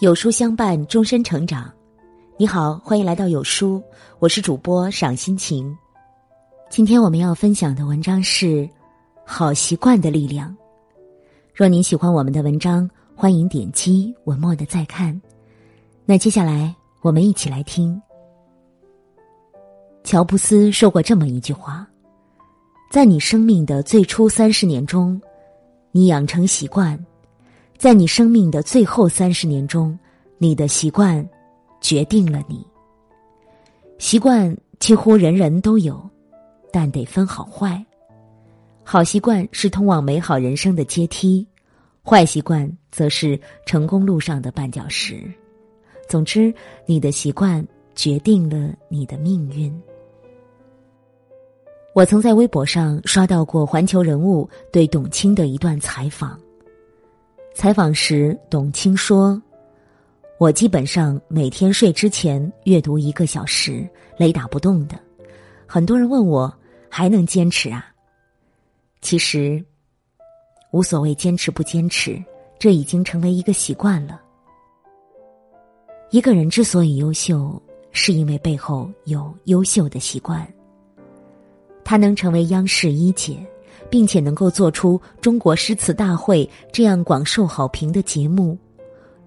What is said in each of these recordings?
有书相伴，终身成长。你好，欢迎来到有书，我是主播赏心情。今天我们要分享的文章是《好习惯的力量》。若您喜欢我们的文章，欢迎点击文末的再看。那接下来我们一起来听。乔布斯说过这么一句话：在你生命的最初三十年中，你养成习惯。在你生命的最后三十年中，你的习惯决定了你。习惯几乎人人都有，但得分好坏。好习惯是通往美好人生的阶梯，坏习惯则是成功路上的绊脚石。总之，你的习惯决定了你的命运。我曾在微博上刷到过《环球人物》对董卿的一段采访。采访时，董卿说：“我基本上每天睡之前阅读一个小时，雷打不动的。很多人问我还能坚持啊？其实无所谓坚持不坚持，这已经成为一个习惯了。一个人之所以优秀，是因为背后有优秀的习惯。他能成为央视一姐。”并且能够做出《中国诗词大会》这样广受好评的节目，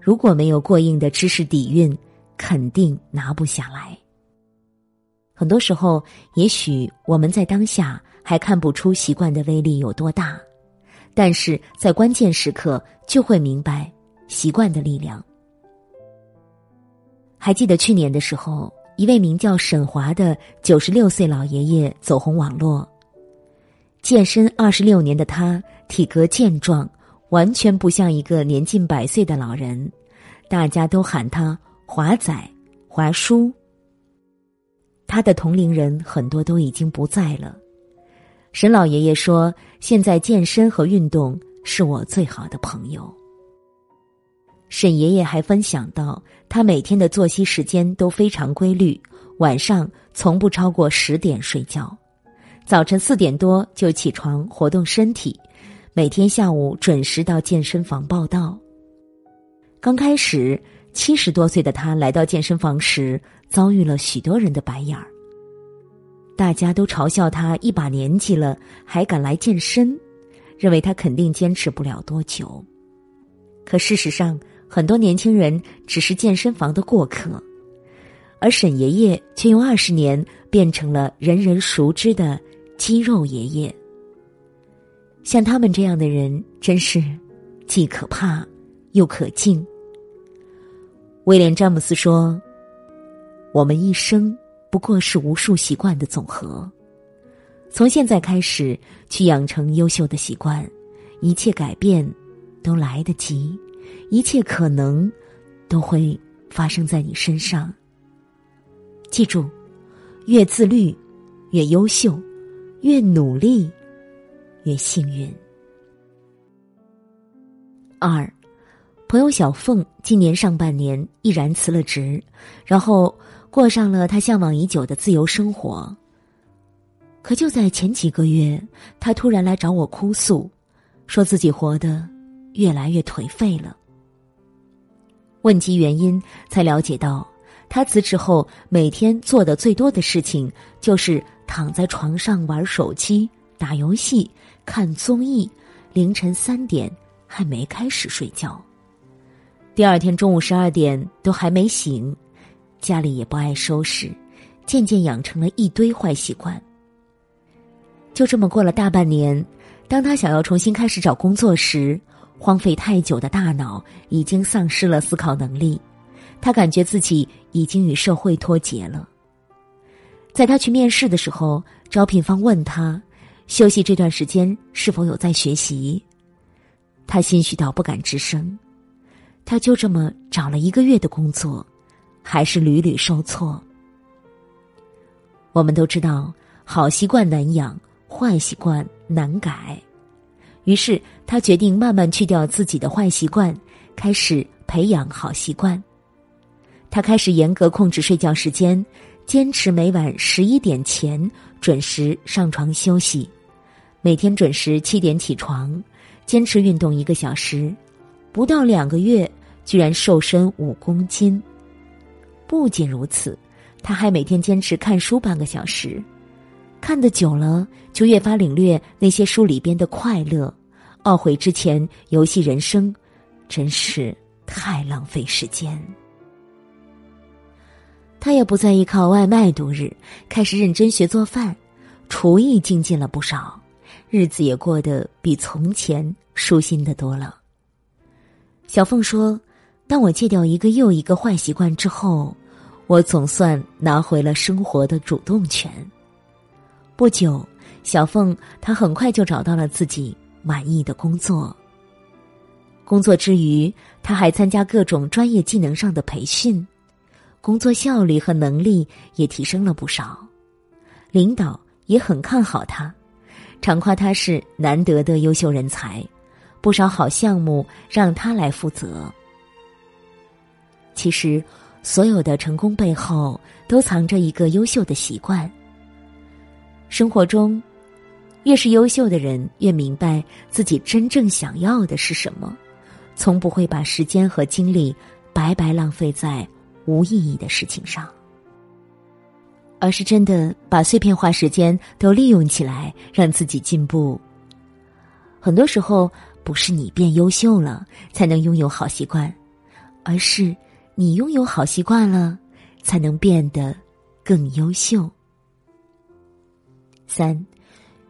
如果没有过硬的知识底蕴，肯定拿不下来。很多时候，也许我们在当下还看不出习惯的威力有多大，但是在关键时刻就会明白习惯的力量。还记得去年的时候，一位名叫沈华的九十六岁老爷爷走红网络。健身二十六年的他，体格健壮，完全不像一个年近百岁的老人。大家都喊他“华仔”“华叔”。他的同龄人很多都已经不在了。沈老爷爷说：“现在健身和运动是我最好的朋友。”沈爷爷还分享到，他每天的作息时间都非常规律，晚上从不超过十点睡觉。早晨四点多就起床活动身体，每天下午准时到健身房报道。刚开始，七十多岁的他来到健身房时，遭遇了许多人的白眼儿。大家都嘲笑他一把年纪了还敢来健身，认为他肯定坚持不了多久。可事实上，很多年轻人只是健身房的过客，而沈爷爷却用二十年变成了人人熟知的。肌肉爷爷，像他们这样的人，真是既可怕又可敬。威廉·詹姆斯说：“我们一生不过是无数习惯的总和。从现在开始，去养成优秀的习惯，一切改变都来得及，一切可能都会发生在你身上。记住，越自律，越优秀。”越努力，越幸运。二，朋友小凤今年上半年毅然辞了职，然后过上了他向往已久的自由生活。可就在前几个月，他突然来找我哭诉，说自己活得越来越颓废了。问及原因，才了解到，他辞职后每天做的最多的事情就是。躺在床上玩手机、打游戏、看综艺，凌晨三点还没开始睡觉。第二天中午十二点都还没醒，家里也不爱收拾，渐渐养成了一堆坏习惯。就这么过了大半年，当他想要重新开始找工作时，荒废太久的大脑已经丧失了思考能力，他感觉自己已经与社会脱节了。在他去面试的时候，招聘方问他：“休息这段时间是否有在学习？”他心虚到不敢吱声。他就这么找了一个月的工作，还是屡屡受挫。我们都知道，好习惯难养，坏习惯难改。于是他决定慢慢去掉自己的坏习惯，开始培养好习惯。他开始严格控制睡觉时间。坚持每晚十一点前准时上床休息，每天准时七点起床，坚持运动一个小时，不到两个月居然瘦身五公斤。不仅如此，他还每天坚持看书半个小时，看得久了，就越发领略那些书里边的快乐，懊悔之前游戏人生，真是太浪费时间。他也不再依靠外卖度日，开始认真学做饭，厨艺精进了不少，日子也过得比从前舒心的多了。小凤说：“当我戒掉一个又一个坏习惯之后，我总算拿回了生活的主动权。”不久，小凤她很快就找到了自己满意的工作。工作之余，她还参加各种专业技能上的培训。工作效率和能力也提升了不少，领导也很看好他，常夸他是难得的优秀人才，不少好项目让他来负责。其实，所有的成功背后都藏着一个优秀的习惯。生活中，越是优秀的人，越明白自己真正想要的是什么，从不会把时间和精力白白浪费在。无意义的事情上，而是真的把碎片化时间都利用起来，让自己进步。很多时候，不是你变优秀了才能拥有好习惯，而是你拥有好习惯了，才能变得更优秀。三，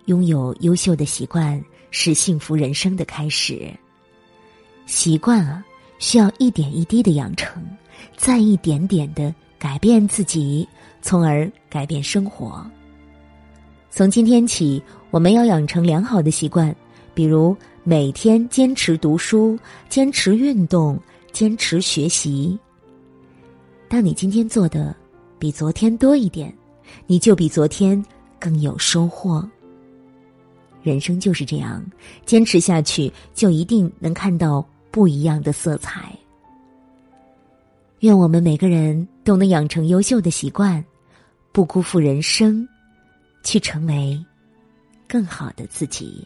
拥有优秀的习惯是幸福人生的开始。习惯啊，需要一点一滴的养成。再一点点的改变自己，从而改变生活。从今天起，我们要养成良好的习惯，比如每天坚持读书、坚持运动、坚持学习。当你今天做的比昨天多一点，你就比昨天更有收获。人生就是这样，坚持下去，就一定能看到不一样的色彩。愿我们每个人都能养成优秀的习惯，不辜负人生，去成为更好的自己。